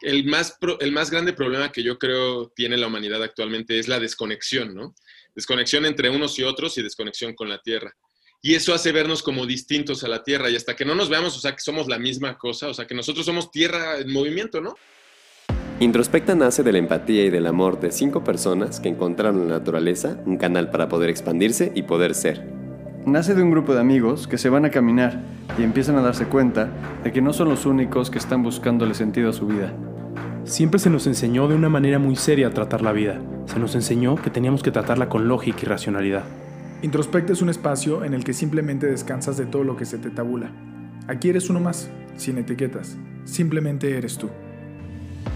el más, el más grande problema que yo creo tiene la humanidad actualmente es la desconexión, ¿no? Desconexión entre unos y otros y desconexión con la Tierra. Y eso hace vernos como distintos a la Tierra. Y hasta que no nos veamos, o sea, que somos la misma cosa, o sea, que nosotros somos Tierra en movimiento, ¿no? Introspecta nace de la empatía y del amor de cinco personas que encontraron en la naturaleza un canal para poder expandirse y poder ser. Nace de un grupo de amigos que se van a caminar y empiezan a darse cuenta de que no son los únicos que están buscándole sentido a su vida. Siempre se nos enseñó de una manera muy seria a tratar la vida. Se nos enseñó que teníamos que tratarla con lógica y racionalidad. Introspecta es un espacio en el que simplemente descansas de todo lo que se te tabula. Aquí eres uno más, sin etiquetas. Simplemente eres tú.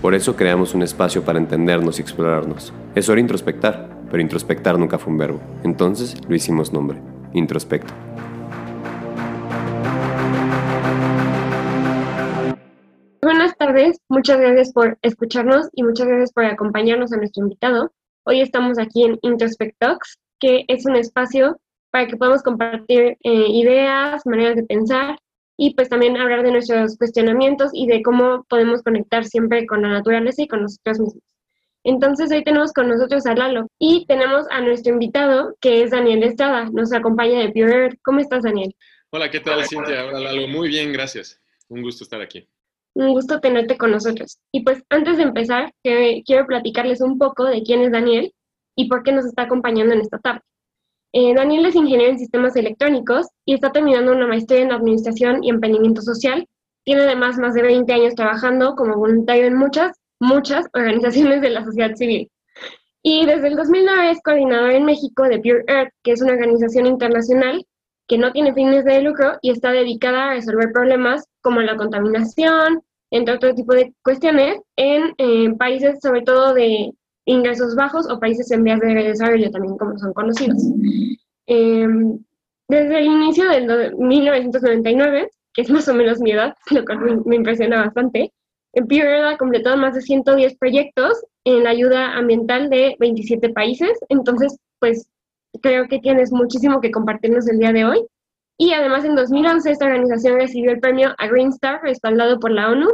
Por eso creamos un espacio para entendernos y explorarnos. Es hora de introspectar, pero introspectar nunca fue un verbo. Entonces lo hicimos nombre, introspecto. Buenas tardes, muchas gracias por escucharnos y muchas gracias por acompañarnos a nuestro invitado. Hoy estamos aquí en Introspect Talks, que es un espacio para que podamos compartir eh, ideas, maneras de pensar y pues también hablar de nuestros cuestionamientos y de cómo podemos conectar siempre con la naturaleza y con nosotros mismos. Entonces hoy tenemos con nosotros a Lalo y tenemos a nuestro invitado que es Daniel Estrada, nos acompaña de Pure Earth. ¿Cómo estás, Daniel? Hola, ¿qué tal, Cintia? Hola, Lalo. Muy bien, gracias. Un gusto estar aquí. Un gusto tenerte con nosotros. Y pues antes de empezar, quiero platicarles un poco de quién es Daniel y por qué nos está acompañando en esta tarde. Eh, Daniel es ingeniero en sistemas electrónicos y está terminando una maestría en administración y emprendimiento social. Tiene además más de 20 años trabajando como voluntario en muchas, muchas organizaciones de la sociedad civil. Y desde el 2009 es coordinador en México de Pure Earth, que es una organización internacional que no tiene fines de lucro y está dedicada a resolver problemas como la contaminación, entre otro tipo de cuestiones, en eh, países sobre todo de ingresos bajos o países en vías de desarrollo también como son conocidos. Em, desde el inicio del 1999, que es más o menos mi edad, lo cual me, impresiona bastante, Pure ha completado más de 110 proyectos en la ayuda ambiental de 27 países, entonces pues creo que tienes muchísimo que compartirnos el día de hoy. Y además en 2011 esta organización recibió el premio a Green Star respaldado por la ONU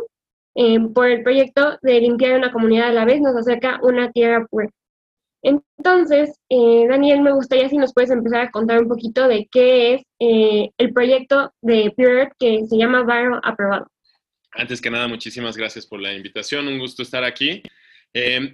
eh, por el proyecto de limpiar una comunidad a la vez nos acerca una tierra pura. Entonces, eh, Daniel, me gustaría si nos puedes empezar a contar un poquito de qué es eh, el proyecto de Pure Earth que se llama Viral Aprobado. Antes que nada, muchísimas gracias por la invitación, un gusto estar aquí.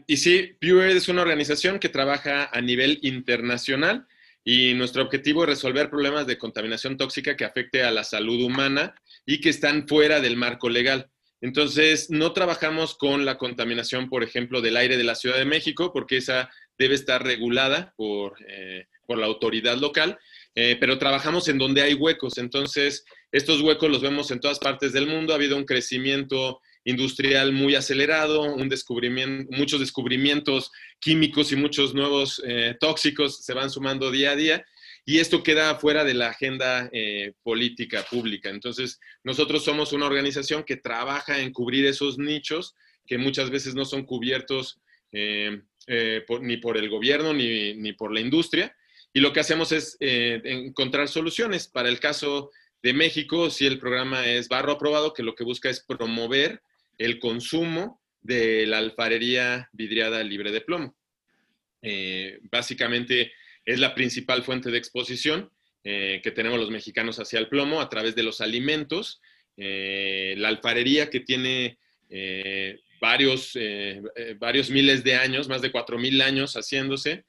y sí, Earth es una organización que trabaja a nivel internacional y nuestro objetivo es resolver problemas de contaminación tóxica que afecte a la salud humana y que están fuera del marco legal. Entonces, no trabajamos con la contaminación, por ejemplo, del aire de la Ciudad de México, porque esa debe estar regulada por, eh, la autoridad local, eh, pero trabajamos en donde hay huecos. Entonces, estos huecos los vemos en todas partes del mundo. Ha habido un crecimiento industrial muy acelerado, un descubrimiento, muchos descubrimientos químicos y muchos nuevos eh, tóxicos se van sumando día a día y esto queda fuera de la agenda eh, política pública. Entonces, nosotros somos una organización que trabaja en cubrir esos nichos que muchas veces no son cubiertos ni por el gobierno ni, ni, por la industria. Y lo que hacemos es encontrar soluciones. Para el caso de México, si el programa es Barro Aprobado, que lo que busca es promover el consumo de la alfarería vidriada libre de plomo. básicamente, es la principal fuente de exposición eh, que tenemos los mexicanos hacia el plomo a través de los alimentos. Eh, la alfarería que tiene eh, varios, varios miles de años, más de cuatro mil años haciéndose,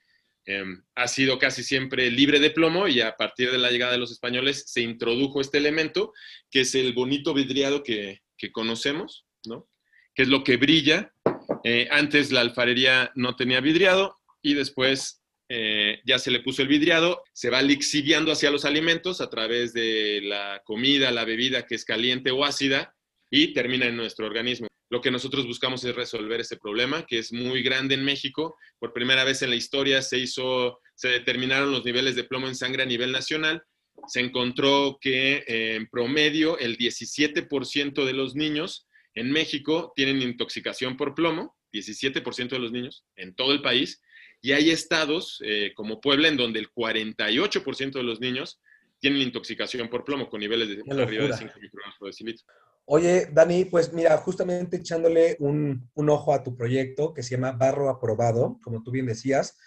ha sido casi siempre libre de plomo y a partir de la llegada de los españoles se introdujo este elemento, que es el bonito vidriado que, conocemos, ¿no? que es lo que brilla. antes la alfarería no tenía vidriado y después eh, ya se le puso el vidriado, se va lixiviando hacia los alimentos a través de la comida, la bebida que es caliente o ácida y termina en nuestro organismo. Lo que nosotros buscamos es resolver ese problema, que es muy grande en México. Por primera vez en la historia se hizo, se determinaron los niveles de plomo en sangre a nivel nacional. Se encontró que eh, en promedio el 17% de los niños en México tienen intoxicación por plomo, 17% de los niños en todo el país, y hay estados eh, como Puebla en donde el 48% de los niños tienen intoxicación por plomo con niveles de arriba de 5 microgramos por decilitro. Oye, Dani, pues mira, justamente echándole un, un, ojo a tu proyecto que se llama Barro Aprobado, como tú bien decías,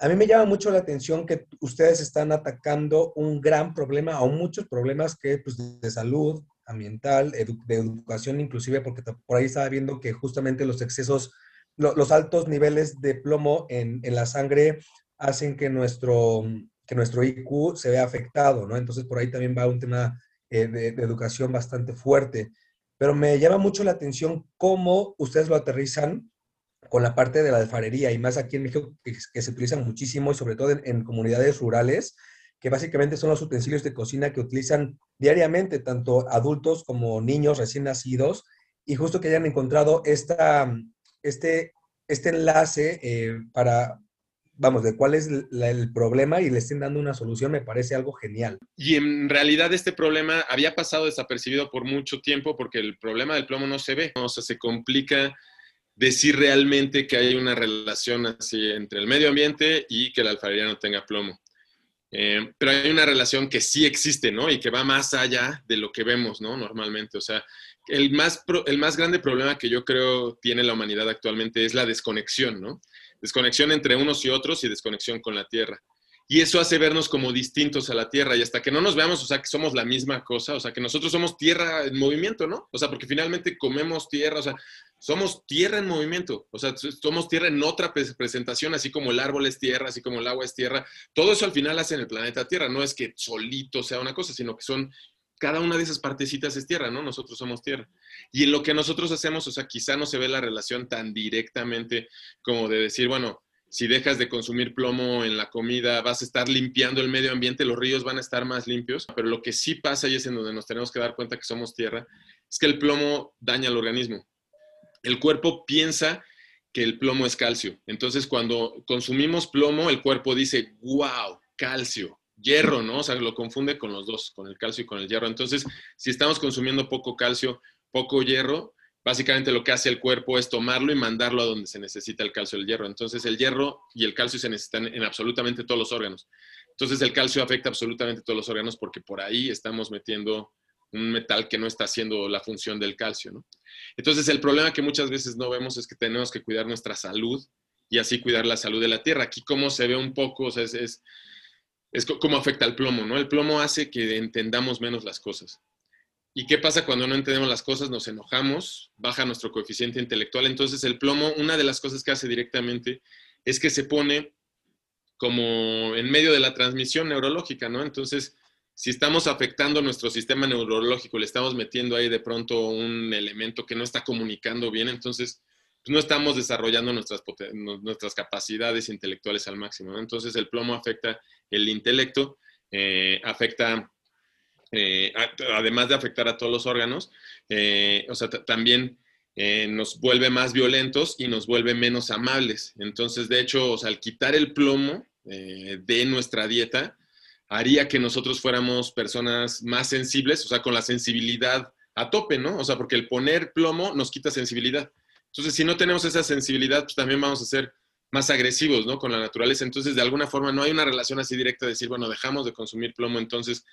a mí me llama mucho la atención que ustedes están atacando un gran problema o muchos problemas que pues, de salud ambiental, de educación inclusive, porque por ahí estaba viendo que justamente los excesos, los altos niveles de plomo en, en la sangre hacen que nuestro, que nuestro IQ se vea afectado, ¿no? Entonces por ahí también va un tema eh, de, educación bastante fuerte. Pero me llama mucho la atención cómo ustedes lo aterrizan con la parte de la alfarería y más aquí en México que, se utilizan muchísimo y sobre todo en, comunidades rurales, que básicamente son los utensilios de cocina que utilizan diariamente tanto adultos como niños recién nacidos y justo que hayan encontrado esta, este, este enlace eh, para, vamos, de cuál es el problema y le estén dando una solución, me parece algo genial. Y en realidad este problema había pasado desapercibido por mucho tiempo porque el problema del plomo no se ve, o sea, se complica decir realmente que hay una relación así entre el medio ambiente y que la alfarería no tenga plomo. Eh, pero hay una relación que sí existe, ¿no? Y que va más allá de lo que vemos, ¿no? Normalmente. O sea, el más, el más grande problema que yo creo tiene la humanidad actualmente es la desconexión, ¿no? Desconexión entre unos y otros y desconexión con la Tierra. Y eso hace vernos como distintos a la Tierra y hasta que no nos veamos, o sea, que somos la misma cosa, o sea, que nosotros somos tierra en movimiento, ¿no? O sea, porque finalmente comemos tierra, o sea, somos tierra en movimiento, o sea, somos tierra en otra presentación, así como el árbol es tierra, así como el agua es tierra. Todo eso al final hace en el planeta Tierra, no es que solito sea una cosa, sino que son cada una de esas partecitas es tierra, ¿no? Nosotros somos tierra. Y en lo que nosotros hacemos, o sea, quizá no se ve la relación tan directamente como de decir, bueno, si dejas de consumir plomo en la comida, vas a estar limpiando el medio ambiente, los ríos van a estar más limpios, pero lo que sí pasa y es en donde nos tenemos que dar cuenta que somos tierra, es que el plomo daña al organismo. El cuerpo piensa que el plomo es calcio. Entonces, cuando consumimos plomo, el cuerpo dice, wow, calcio hierro, ¿no? O sea, lo confunde con los dos, con el calcio y con el hierro. Entonces, si estamos consumiendo poco calcio, poco hierro, básicamente lo que hace el cuerpo es tomarlo y mandarlo a donde se necesita el calcio y el hierro. Entonces, el hierro y el calcio se necesitan en absolutamente todos los órganos. Entonces, el calcio afecta absolutamente todos los órganos porque por ahí estamos metiendo un metal que no está haciendo la función del calcio, ¿no? Entonces, el problema que muchas veces no vemos es que tenemos que cuidar nuestra salud y así cuidar la salud de la tierra. Aquí, como se ve un poco, o sea, es es cómo afecta el plomo, ¿no? El plomo hace que entendamos menos las cosas. ¿Y qué pasa cuando no entendemos las cosas? Nos enojamos, baja nuestro coeficiente intelectual. Entonces el plomo, una de las cosas que hace directamente es que se pone como en medio de la transmisión neurológica, ¿no? Entonces, si estamos afectando nuestro sistema neurológico, le estamos metiendo ahí de pronto un elemento que no está comunicando bien, entonces pues, no estamos desarrollando nuestras, nuestras capacidades intelectuales al máximo. Entonces el plomo afecta el intelecto, eh, afecta, eh, además de afectar a todos los órganos, eh, o sea, también nos vuelve más violentos y nos vuelve menos amables. Entonces, de hecho, o sea, al quitar el plomo de nuestra dieta, haría que nosotros fuéramos personas más sensibles, o sea, con la sensibilidad a tope, ¿no? O sea, porque el poner plomo nos quita sensibilidad. Entonces, si no tenemos esa sensibilidad, pues también vamos a ser más agresivos, ¿no? Con la naturaleza. Entonces, de alguna forma, no hay una relación así directa de decir, bueno, dejamos de consumir plomo, entonces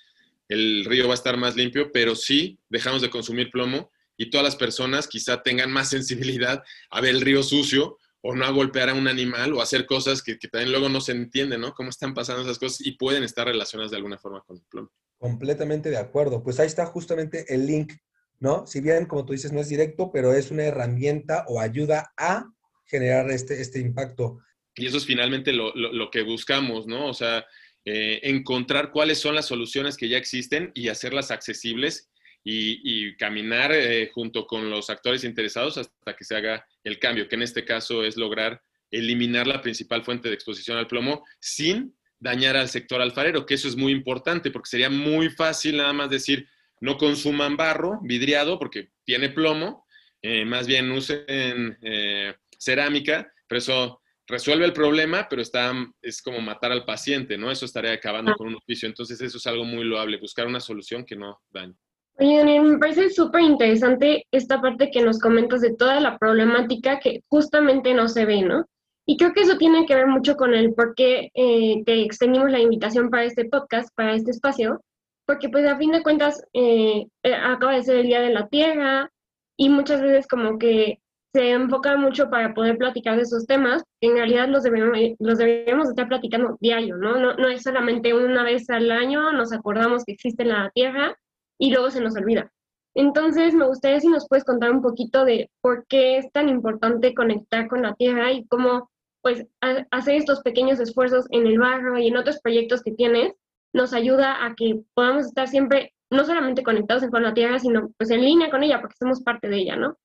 el río va a estar más limpio, pero sí dejamos de consumir plomo y todas las personas quizá tengan más sensibilidad a ver el río sucio o no a golpear a un animal o hacer cosas que, que también luego no se entienden, ¿no? Cómo están pasando esas cosas y pueden estar relacionadas de alguna forma con el plomo. Completamente de acuerdo. Pues ahí está justamente el link ¿no? Si bien, como tú dices, no es directo, pero es una herramienta o ayuda a generar este, este impacto. Y eso es finalmente lo, que buscamos, ¿no? O sea, eh, encontrar cuáles son las soluciones que ya existen y hacerlas accesibles y, caminar eh, junto con los actores interesados hasta que se haga el cambio, que en este caso es lograr eliminar la principal fuente de exposición al plomo sin dañar al sector alfarero, que eso es muy importante, porque sería muy fácil nada más decir, no consuman barro vidriado porque tiene plomo, eh, más bien usen eh, cerámica, pero eso resuelve el problema, pero está, es como matar al paciente, ¿no? Eso estaría acabando con un oficio. Entonces eso es algo muy loable, buscar una solución que no dañe. Oye, Daniel, me parece súper interesante esta parte que nos comentas de toda la problemática que justamente no se ve, ¿no? Y creo que eso tiene que ver mucho con el por qué eh, te extendimos la invitación para este podcast, para este espacio, porque pues a fin de cuentas eh, eh, acaba de ser el Día de la Tierra y muchas veces como que se enfoca mucho para poder platicar de esos temas, en realidad los deberíamos, los deberíamos estar platicando diario, ¿no? ¿no? No es solamente una vez al año nos acordamos que existe la Tierra y luego se nos olvida. Entonces, me gustaría si nos puedes contar un poquito de por qué es tan importante conectar con la Tierra y cómo, pues, hacer estos pequeños esfuerzos en el barro y en otros proyectos que tienes nos ayuda a que podamos estar siempre no solamente conectados con la Tierra, sino pues en línea con ella, porque somos parte de ella, ¿no?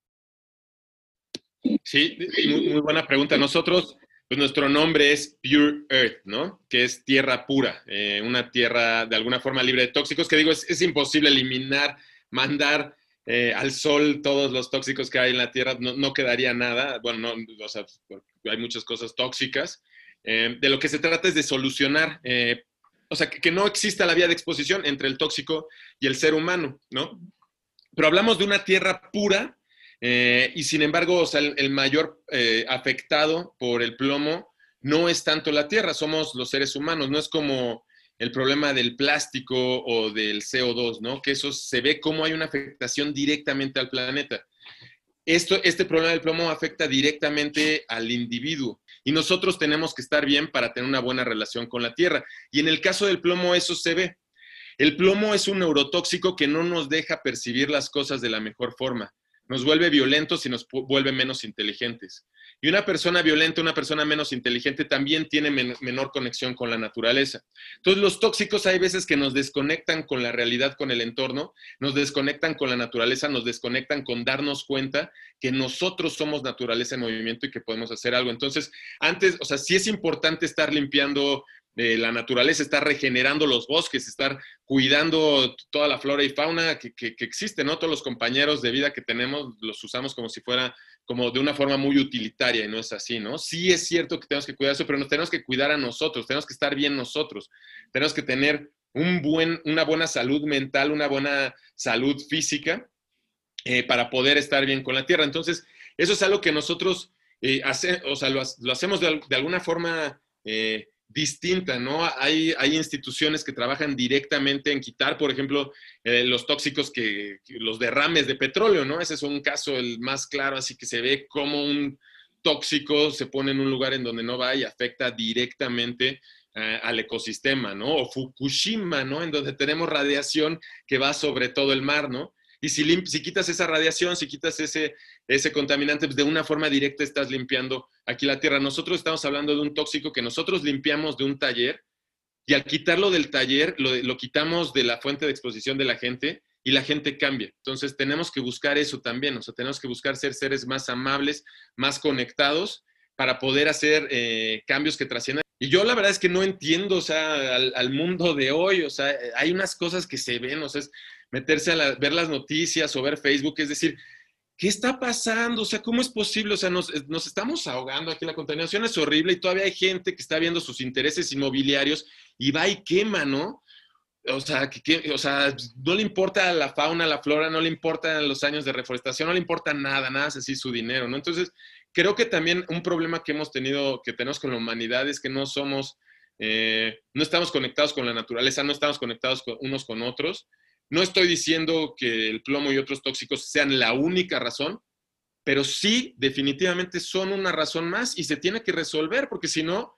Sí, muy, buena pregunta. Nosotros, pues nuestro nombre es Pure Earth, ¿no? Que es tierra pura, eh, una tierra de alguna forma libre de tóxicos, que digo, es, imposible eliminar, mandar eh, al sol todos los tóxicos que hay en la tierra, no, quedaría nada. Bueno, no, o sea, hay muchas cosas tóxicas. Eh, de lo que se trata es de solucionar o sea, que, no exista la vía de exposición entre el tóxico y el ser humano, ¿no? Pero hablamos de una tierra pura eh, y sin embargo, o sea, el, mayor eh, afectado por el plomo no es tanto la tierra, somos los seres humanos, no es como el problema del plástico o del CO2, ¿no? Que eso se ve como hay una afectación directamente al planeta. Esto, este problema del plomo afecta directamente al individuo y nosotros tenemos que estar bien para tener una buena relación con la Tierra. Y en el caso del plomo eso se ve. El plomo es un neurotóxico que no nos deja percibir las cosas de la mejor forma nos vuelve violentos y nos vuelve menos inteligentes. Y una persona violenta, una persona menos inteligente también tiene menor conexión con la naturaleza. Entonces los tóxicos hay veces que nos desconectan con la realidad, con el entorno, nos desconectan con la naturaleza, nos desconectan con darnos cuenta que nosotros somos naturaleza en movimiento y que podemos hacer algo. Entonces, antes, o sea, sí es importante estar limpiando la naturaleza, estar regenerando los bosques, estar cuidando toda la flora y fauna que, existe, ¿no? Todos los compañeros de vida que tenemos los usamos como si fuera, como de una forma muy utilitaria y no es así, ¿no? Sí es cierto que tenemos que cuidar eso, pero nos tenemos que cuidar a nosotros, tenemos que estar bien nosotros, tenemos que tener un buen, una buena salud mental, una buena salud física eh, para poder estar bien con la tierra. Entonces, eso es algo que nosotros eh, o sea, lo, hacemos de, alguna forma eh, distinta, ¿no? Hay, hay instituciones que trabajan directamente en quitar, por ejemplo, eh, los tóxicos que, los derrames de petróleo, ¿no? Ese es un caso el más claro, así que se ve como un tóxico se pone en un lugar en donde no va y afecta directamente eh, al ecosistema, ¿no? O Fukushima, ¿no? En donde tenemos radiación que va sobre todo el mar, ¿no? Y si, quitas esa radiación, si quitas ese, ese contaminante, pues de una forma directa estás limpiando aquí la tierra. Nosotros estamos hablando de un tóxico que nosotros limpiamos de un taller y al quitarlo del taller, lo, lo quitamos de la fuente de exposición de la gente y la gente cambia. Entonces tenemos que buscar eso también, o sea, tenemos que buscar ser seres más amables, más conectados para poder hacer eh, cambios que trasciendan. Y yo la verdad es que no entiendo, o sea, al, mundo de hoy, o sea, hay unas cosas que se ven, o sea, meterse a ver las noticias o ver Facebook, es decir, ¿qué está pasando? O sea, ¿cómo es posible? O sea, nos, estamos ahogando aquí, la contaminación es horrible y todavía hay gente que está viendo sus intereses inmobiliarios y va y quema, ¿no? O sea, que, o sea, no le importa la fauna, la flora, no le importan los años de reforestación, no le importa nada, nada es así su dinero, ¿no? Entonces, creo que también un problema que hemos tenido, que tenemos con la humanidad es que no somos, eh, no estamos conectados con la naturaleza, no estamos conectados unos con otros. No estoy diciendo que el plomo y otros tóxicos sean la única razón, pero sí definitivamente son una razón más y se tiene que resolver, porque si no,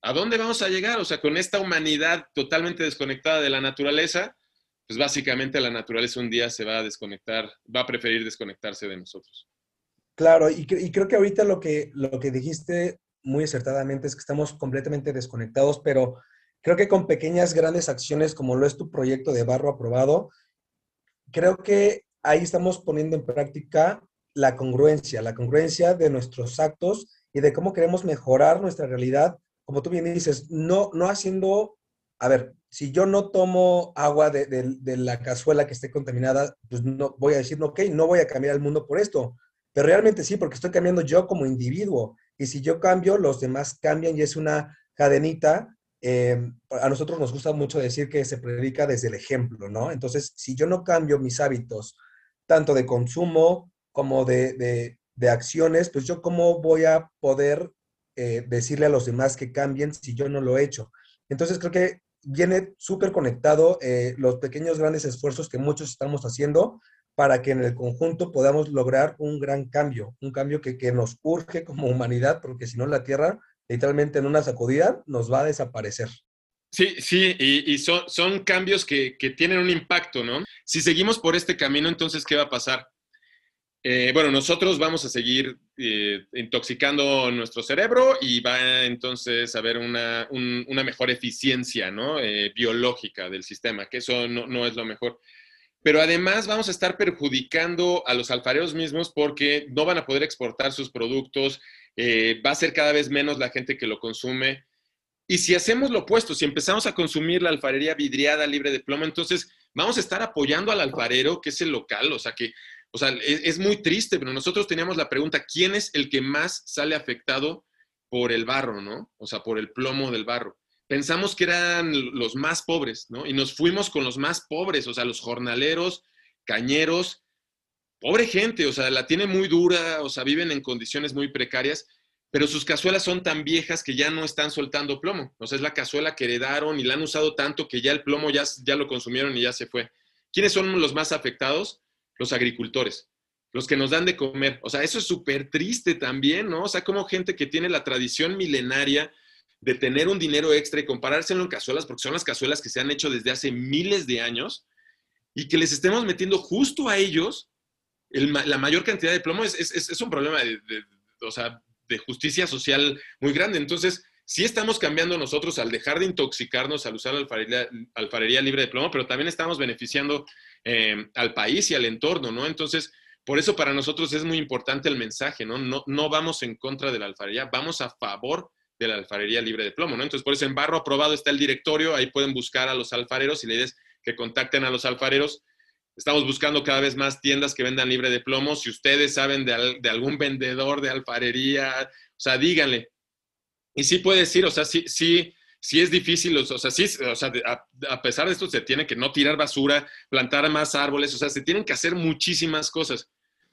¿a dónde vamos a llegar? O sea, con esta humanidad totalmente desconectada de la naturaleza, pues básicamente la naturaleza un día se va a desconectar, va a preferir desconectarse de nosotros. Claro, y, creo que ahorita lo que, lo que dijiste muy acertadamente es que estamos completamente desconectados, pero Creo que con pequeñas, grandes acciones como lo es tu proyecto de barro aprobado, creo que ahí estamos poniendo en práctica la congruencia, la congruencia de nuestros actos y de cómo queremos mejorar nuestra realidad, como tú bien dices, no, no haciendo, a ver, si yo no tomo agua de, de, la cazuela que esté contaminada, pues no voy a decir, ok, no voy a cambiar el mundo por esto, pero realmente sí, porque estoy cambiando yo como individuo, y si yo cambio, los demás cambian y es una cadenita Em, a nosotros nos gusta mucho decir que se predica desde el ejemplo, ¿no? Entonces, si yo no cambio mis hábitos, tanto de consumo como de, acciones, pues yo cómo voy a poder eh, decirle a los demás que cambien si yo no lo he hecho. Entonces, creo que viene súper conectado eh, los pequeños grandes esfuerzos que muchos estamos haciendo para que en el conjunto podamos lograr un gran cambio, un cambio que, que nos urge como humanidad, porque si no la Tierra, literalmente en una sacudida, nos va a desaparecer. Sí, sí, y, son, cambios que, que, tienen un impacto, ¿no? Si seguimos por este camino, entonces, ¿qué va a pasar? Eh, bueno, nosotros vamos a seguir eh, intoxicando nuestro cerebro y va entonces a haber una, un, una mejor eficiencia ¿no? eh, biológica del sistema, que eso no, no, es lo mejor. Pero además vamos a estar perjudicando a los alfareros mismos porque no van a poder exportar sus productos, eh, va a ser cada vez menos la gente que lo consume. Y si hacemos lo opuesto, si empezamos a consumir la alfarería vidriada libre de plomo, entonces vamos a estar apoyando al alfarero, que es el local, o sea que o sea, es, es, muy triste, pero nosotros teníamos la pregunta, ¿quién es el que más sale afectado por el barro, ¿no? O sea, por el plomo del barro. Pensamos que eran los más pobres, ¿no? Y nos fuimos con los más pobres, o sea, los jornaleros, cañeros, pobre gente, o sea, la tiene muy dura, o sea, viven en condiciones muy precarias, pero sus cazuelas son tan viejas que ya no están soltando plomo. O sea, es la cazuela que heredaron y la han usado tanto que ya el plomo ya, ya lo consumieron y ya se fue. ¿Quiénes son los más afectados? los agricultores, los que nos dan de comer. O sea, eso es súper triste también, ¿no? O sea, como gente que tiene la tradición milenaria de tener un dinero extra y comparárselo en cazuelas, porque son las cazuelas que se han hecho desde hace miles de años, y que les estemos metiendo justo a ellos el, la mayor cantidad de plomo, es, es, es un problema de, de, justicia social muy grande. Entonces, sí estamos cambiando nosotros al dejar de intoxicarnos al usar la alfarería, alfarería libre de plomo, pero también estamos beneficiando eh, al país y al entorno, ¿no? Entonces, por eso para nosotros es muy importante el mensaje, ¿no? No, no vamos en contra de la alfarería, vamos a favor de la alfarería libre de plomo, ¿no? Entonces, por eso en Barro Aprobado está el directorio, ahí pueden buscar a los alfareros y la idea es que contacten a los alfareros. Estamos buscando cada vez más tiendas que vendan libre de plomo. Si ustedes saben de, de algún vendedor de alfarería, o sea, díganle. Y sí puede decir, o sea, sí, sí, sí es difícil, o sea, sí, o sea, a, a, pesar de esto se tiene que no tirar basura, plantar más árboles, o sea, se tienen que hacer muchísimas cosas.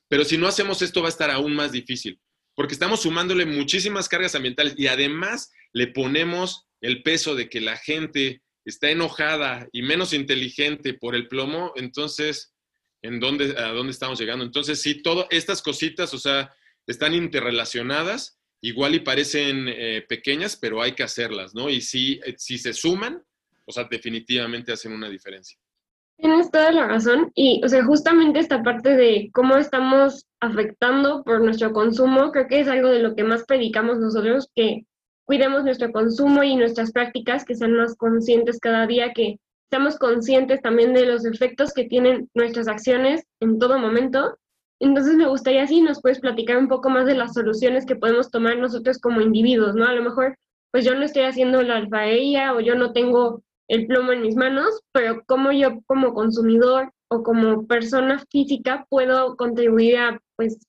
Pero si no hacemos esto va a estar aún más difícil, porque estamos sumándole muchísimas cargas ambientales y además le ponemos el peso de que la gente está enojada y menos inteligente por el plomo, entonces, ¿en dónde, a dónde estamos llegando? Entonces, sí, todas estas cositas, o sea, están interrelacionadas igual y parecen eh, pequeñas, pero hay que hacerlas, ¿no? Y si, eh, si se suman, o sea, definitivamente hacen una diferencia. Tienes toda la razón y, o sea, justamente esta parte de cómo estamos afectando por nuestro consumo, creo que es algo de lo que más predicamos nosotros, que cuidemos nuestro consumo y nuestras prácticas, que sean más conscientes cada día, que seamos conscientes también de los efectos que tienen nuestras acciones en todo momento entonces me gustaría si nos puedes platicar un poco más de las soluciones que podemos tomar nosotros como individuos, ¿no? A lo mejor, pues yo no estoy haciendo la alfarería o yo no tengo el plomo en mis manos, pero cómo yo como consumidor o como persona física puedo contribuir a, pues,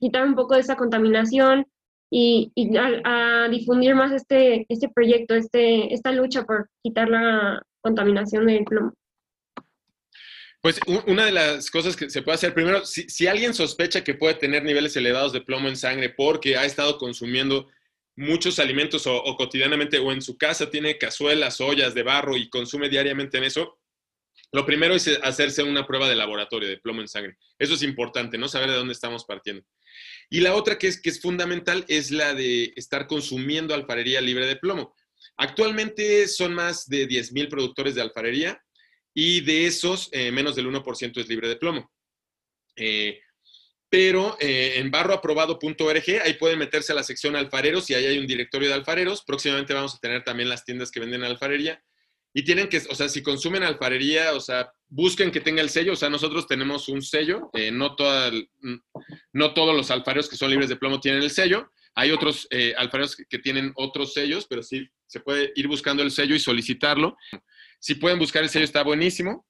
quitar un poco de esa contaminación y, a, difundir más este, este proyecto, este, esta lucha por quitar la contaminación del plomo. Pues una de las cosas que se puede hacer, primero, si, si, alguien sospecha que puede tener niveles elevados de plomo en sangre porque ha estado consumiendo muchos alimentos o, cotidianamente o en su casa tiene cazuelas, ollas de barro y consume diariamente en eso, lo primero es hacerse una prueba de laboratorio de plomo en sangre. Eso es importante, ¿no? Saber de dónde estamos partiendo. Y la otra que es, que es fundamental es la de estar consumiendo alfarería libre de plomo. Actualmente son más de 10.000 productores de alfarería y de esos eh, menos del 1% es libre de plomo. Eh, pero eh, en barroaprobado.org ahí pueden meterse a la sección alfareros y ahí hay un directorio de alfareros. Próximamente vamos a tener también las tiendas que venden alfarería. Y tienen que, o sea, si consumen alfarería, o sea, busquen que tenga el sello. O sea, nosotros tenemos un sello. Eh, no, no todos los alfareros que son libres de plomo tienen el sello. Hay otros eh, alfareros que, tienen otros sellos, pero sí se puede ir buscando el sello y solicitarlo. Si pueden buscar el sello, está buenísimo.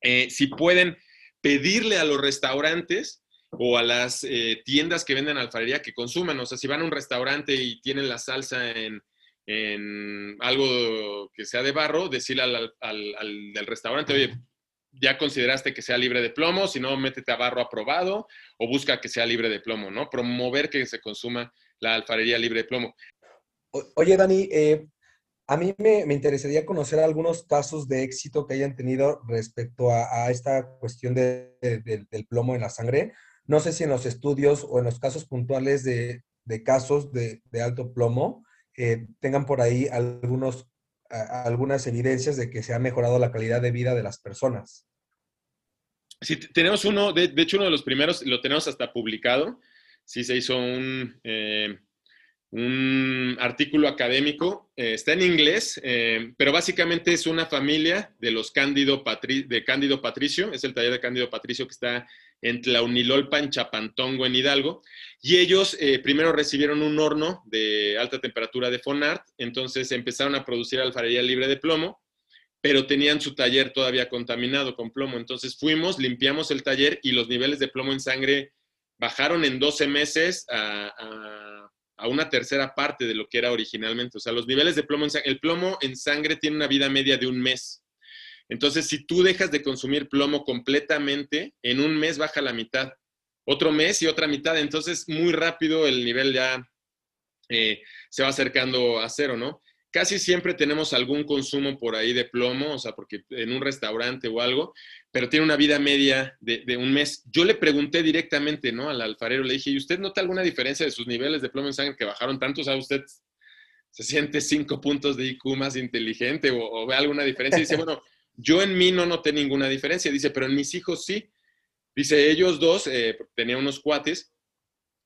Eh, si pueden pedirle a los restaurantes o a las tiendas que venden alfarería que consuman, o sea, si van a un restaurante y tienen la salsa en, en algo que sea de barro, decirle al, al, restaurante, oye, ya consideraste que sea libre de plomo, si no, métete a barro aprobado o busca que sea libre de plomo, ¿no? Promover que se consuma la alfarería libre de plomo. Oye, Dani, eh, a mí me, interesaría conocer algunos casos de éxito que hayan tenido respecto a, esta cuestión del plomo en la sangre. No sé si en los estudios o en los casos puntuales de, casos de, alto plomo eh, tengan por ahí algunos, algunas evidencias de que se ha mejorado la calidad de vida de las personas. Sí, tenemos uno, de, hecho uno de los primeros, lo tenemos hasta publicado. Sí se hizo un... Eh, un artículo académico, eh, está en inglés, pero básicamente es una familia de los Cándido, de Cándido Patricio, es el taller de Cándido Patricio que está en Tlaunilolpa, en Chapantongo, en Hidalgo, y ellos eh, primero recibieron un horno de alta temperatura de Fonart, entonces empezaron a producir alfarería libre de plomo, pero tenían su taller todavía contaminado con plomo, entonces fuimos, limpiamos el taller y los niveles de plomo en sangre bajaron en 12 meses a a una tercera parte de lo que era originalmente. O sea, los niveles de plomo en sangre, el plomo en sangre tiene una vida media de un mes. Entonces, si tú dejas de consumir plomo completamente, en un mes baja la mitad. Otro mes y otra mitad. Entonces, muy rápido el nivel ya eh, se va acercando a cero, ¿no? Casi siempre tenemos algún consumo por ahí de plomo, o sea, porque en un restaurante o algo, pero tiene una vida media de, un mes. Yo le pregunté directamente, ¿no? Al alfarero, le dije, ¿y usted nota alguna diferencia de sus niveles de plomo en sangre que bajaron tanto? O sea, ¿usted se siente cinco puntos de IQ más inteligente o, ve alguna diferencia? Y dice, bueno, yo en mí no noté ninguna diferencia. Dice, pero en mis hijos sí. Dice, ellos dos, eh, tenía unos cuates,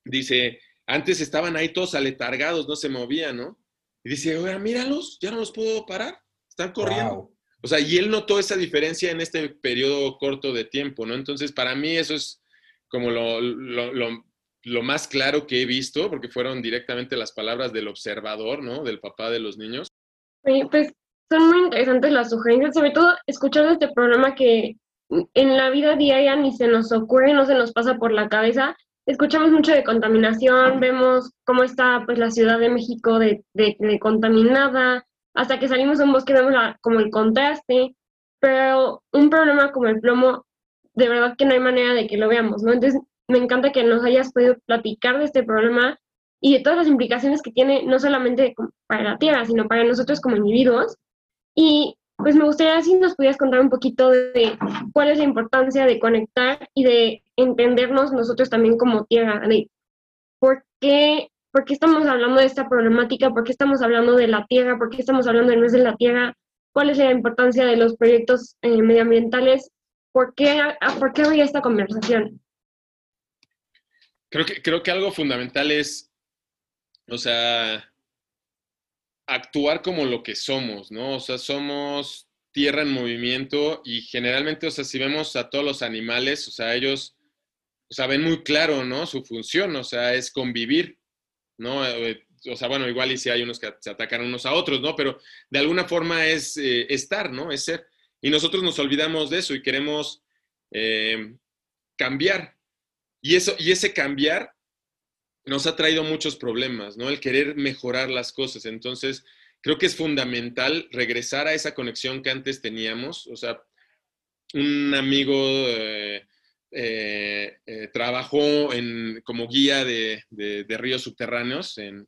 dice, antes estaban ahí todos aletargados, no se movían, ¿no? Y dice, oiga, míralos, ya no los puedo parar, están corriendo. O sea, y él notó esa diferencia en este periodo corto de tiempo, ¿no? Entonces, para mí eso es como lo, lo, más claro que he visto, porque fueron directamente las palabras del observador, ¿no? Del papá de los niños. Sí, pues son muy interesantes las sugerencias, sobre todo escuchando este programa que en la vida diaria ni se nos ocurre, no se nos pasa por la cabeza. Escuchamos mucho de contaminación, vemos cómo está pues la Ciudad de México de, contaminada, hasta que salimos a un bosque vemos como el contraste, pero un problema como el plomo, de verdad que no hay manera de que lo veamos, ¿no? Entonces, me encanta que nos hayas podido platicar de este problema y de todas las implicaciones que tiene, no solamente para la Tierra, sino para nosotros como individuos. Y pues me gustaría si nos pudieras contar un poquito de cuál es la importancia de conectar y de entendernos nosotros también como Tierra, de por qué ¿por qué estamos hablando de esta problemática? ¿Por qué estamos hablando de la tierra? ¿Por qué estamos hablando del mes de la tierra? ¿Cuál es la importancia de los proyectos eh, medioambientales? ¿Por qué, ¿Por qué esta conversación? Creo que, creo que algo fundamental es, o sea, actuar como lo que somos, ¿no? O sea, somos tierra en movimiento y generalmente, o sea, si vemos a todos los animales, o sea, ellos, o sea, ven muy claro, ¿no? Su función, o sea, es convivir. ¿no? Eh, o sea, bueno, igual y si hay unos que se atacan unos a otros, ¿no? Pero de alguna forma es eh, estar, ¿no? Es ser. Y nosotros nos olvidamos de eso y queremos eh, cambiar. Y, eso, y ese cambiar nos ha traído muchos problemas, ¿no? El querer mejorar las cosas. Entonces, creo que es fundamental regresar a esa conexión que antes teníamos. O sea, un amigo eh, eh, trabajó en, como guía de, ríos subterráneos en,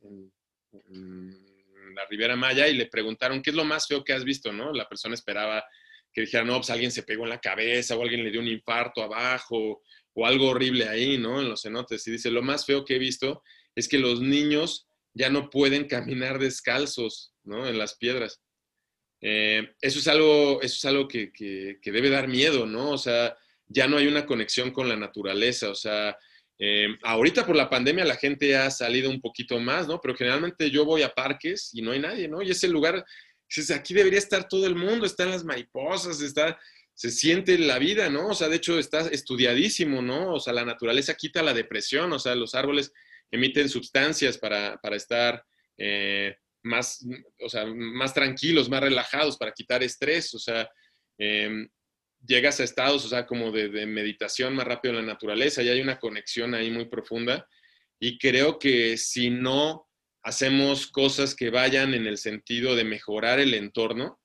la Ribera Maya y le preguntaron, ¿qué es lo más feo que has visto? ¿no? La persona esperaba que dijera, no, pues alguien se pegó en la cabeza o alguien le dio un infarto abajo o algo horrible ahí, ¿no? En los cenotes. Y dice, lo más feo que he visto es que los niños ya no pueden caminar descalzos, ¿no? En las piedras. Eh, eso es algo, eso es algo que, que, debe dar miedo, ¿no? O sea, ya no hay una conexión con la naturaleza. O sea, eh, ahorita por la pandemia la gente ha salido un poquito más, ¿no? Pero generalmente yo voy a parques y no hay nadie, ¿no? Y ese lugar, aquí debería estar todo el mundo, están las mariposas, está, se siente la vida, ¿no? O sea, de hecho está estudiadísimo, ¿no? O sea, la naturaleza quita la depresión, o sea, los árboles emiten sustancias para, estar eh, más, o sea, más tranquilos, más relajados, para quitar estrés, o sea, em, llegas a estados, o sea, como de, meditación más rápido en la naturaleza y hay una conexión ahí muy profunda. Y creo que si no hacemos cosas que vayan en el sentido de mejorar el entorno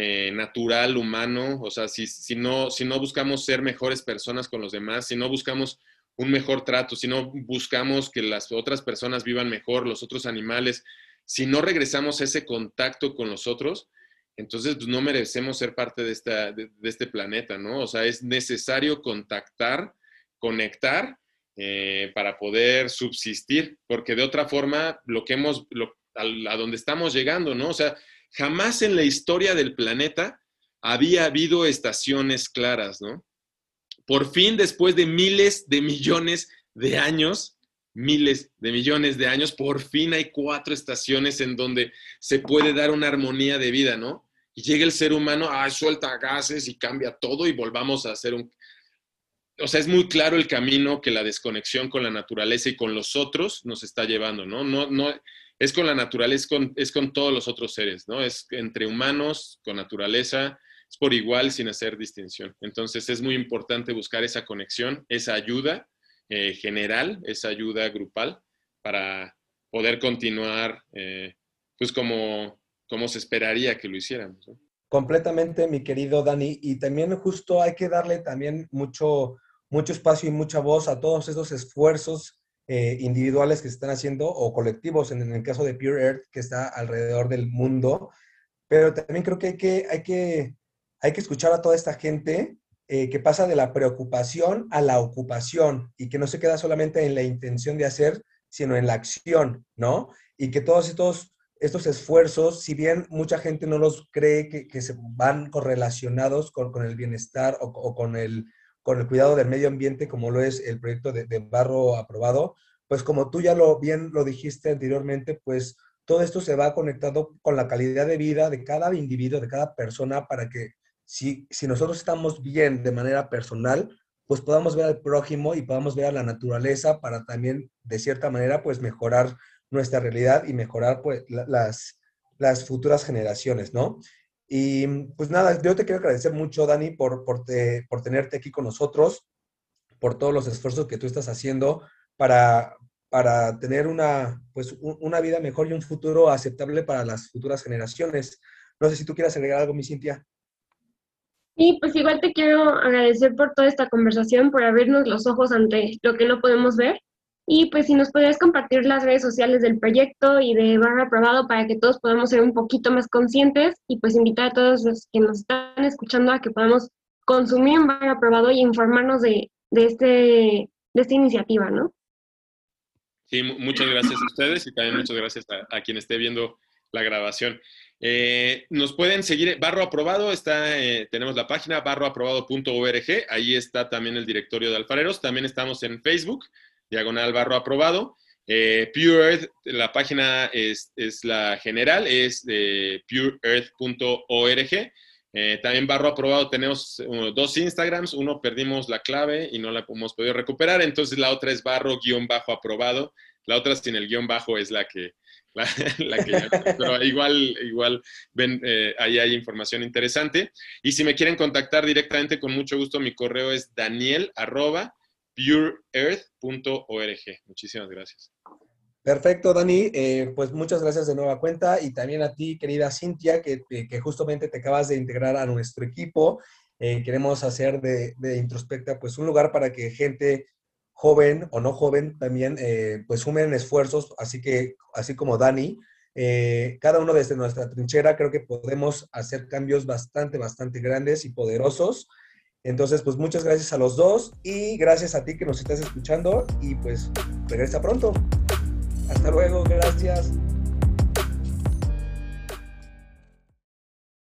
eh, natural, humano, o sea, si, si, no, si no buscamos ser mejores personas con los demás, si no buscamos un mejor trato, si no buscamos que las otras personas vivan mejor, los otros animales, si no regresamos a ese contacto con los otros, entonces pues, no merecemos ser parte de, esta, de, este planeta, ¿no? O sea, es necesario contactar, conectar eh, para poder subsistir, porque de otra forma, lo que hemos, a, a donde estamos llegando, ¿no? O sea, jamás en la historia del planeta había habido estaciones claras, ¿no? Por fin, después de miles de millones de años, miles de millones de años, por fin hay cuatro estaciones en donde se puede dar una armonía de vida, ¿no? Y llega el ser humano, ah, suelta gases y cambia todo y volvamos a hacer un... O sea, es muy claro el camino que la desconexión con la naturaleza y con los otros nos está llevando, ¿no? No, no es con la naturaleza, es con, todos los otros seres, ¿no? Es entre humanos, con naturaleza, es por igual sin hacer distinción. Entonces es muy importante buscar esa conexión, esa ayuda eh, general, esa ayuda grupal para poder continuar eh, pues como, como se esperaría que lo hiciéramos. Completamente, mi querido Dani. Y también justo hay que darle también mucho, mucho espacio y mucha voz a todos esos esfuerzos eh, individuales que se están haciendo o colectivos, en, el caso de Pure Earth, que está alrededor del mundo. Pero también creo que hay que, hay que, hay que escuchar a toda esta gente eh, que pasa de la preocupación a la ocupación y que no se queda solamente en la intención de hacer, sino en la acción, ¿no? Y que todos estos, estos esfuerzos, si bien mucha gente no los cree que, se van correlacionados con, con el bienestar o, con, el, con el cuidado del medio ambiente, como lo es el proyecto de, Barro aprobado, pues como tú ya lo bien lo dijiste anteriormente, pues todo esto se va conectado con la calidad de vida de cada individuo, de cada persona, para que si, nosotros estamos bien de manera personal, pues podamos ver al prójimo y podamos ver a la naturaleza para también, de cierta manera, pues mejorar nuestra realidad y mejorar pues las, las futuras generaciones, ¿no? Y pues nada, yo te quiero agradecer mucho, Dani, por, por, por tenerte aquí con nosotros, por todos los esfuerzos que tú estás haciendo para, para tener una, pues, una vida mejor y un futuro aceptable para las futuras generaciones. No sé si tú quieras agregar algo, mi Cintia. Sí, pues igual te quiero agradecer por toda esta conversación, por abrirnos los ojos ante lo que no podemos ver. Y pues si nos podrías compartir las redes sociales del proyecto y de Barra Aprobado para que todos podamos ser un poquito más conscientes y pues invitar a todos los que nos están escuchando a que podamos consumir en Barra Aprobado y informarnos de, de, este, de esta iniciativa, ¿no? Sí, muchas gracias a ustedes y también muchas gracias a, a quien esté viendo la grabación. Eh, nos pueden seguir, Barro Aprobado, está, eh, tenemos la página barroaprobado.org, ahí está también el directorio de alfareros, también estamos en Facebook, diagonal Barro Aprobado. Eh, Pure Earth, la página es, la general, es de pureearth.org. también Barro Aprobado tenemos dos Instagrams, uno perdimos la clave y no la hemos podido recuperar, entonces la otra es barro-aprobado, la otra sin el guion bajo es la que, pero igual, igual ven, eh, ahí hay información interesante. Y si me quieren contactar directamente, con mucho gusto, mi correo es daniel pureearth.org. Muchísimas gracias. Perfecto, Dani. Eh, pues muchas gracias de nueva cuenta y también a ti, querida Cintia, que, que justamente te acabas de integrar a nuestro equipo. Eh, queremos hacer de, de, Introspecta pues un lugar para que gente joven o no joven también, eh, pues sumen esfuerzos, así que, así como Dani, eh, cada uno desde nuestra trinchera creo que podemos hacer cambios bastante, bastante grandes y poderosos. Entonces, pues muchas gracias a los dos y gracias a ti que nos estás escuchando y pues regresa pronto. Hasta luego, gracias.